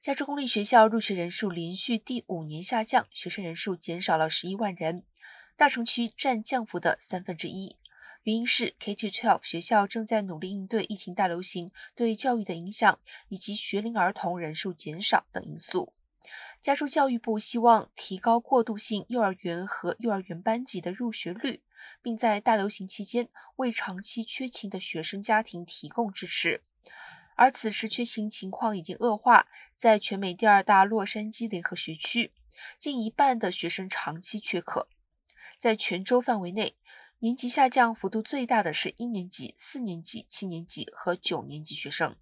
加州公立学校入学人数连续第五年下降，学生人数减少了十一万人，大城区占降幅的三分之一。原因是 K-12 学校正在努力应对疫情大流行对教育的影响，以及学龄儿童人数减少等因素。加州教育部希望提高过渡性幼儿园和幼儿园班级的入学率，并在大流行期间为长期缺勤的学生家庭提供支持。而此时缺勤情况已经恶化，在全美第二大洛杉矶联合学区，近一半的学生长期缺课。在全州范围内，年级下降幅度最大的是一年级、四年级、七年级和九年级学生。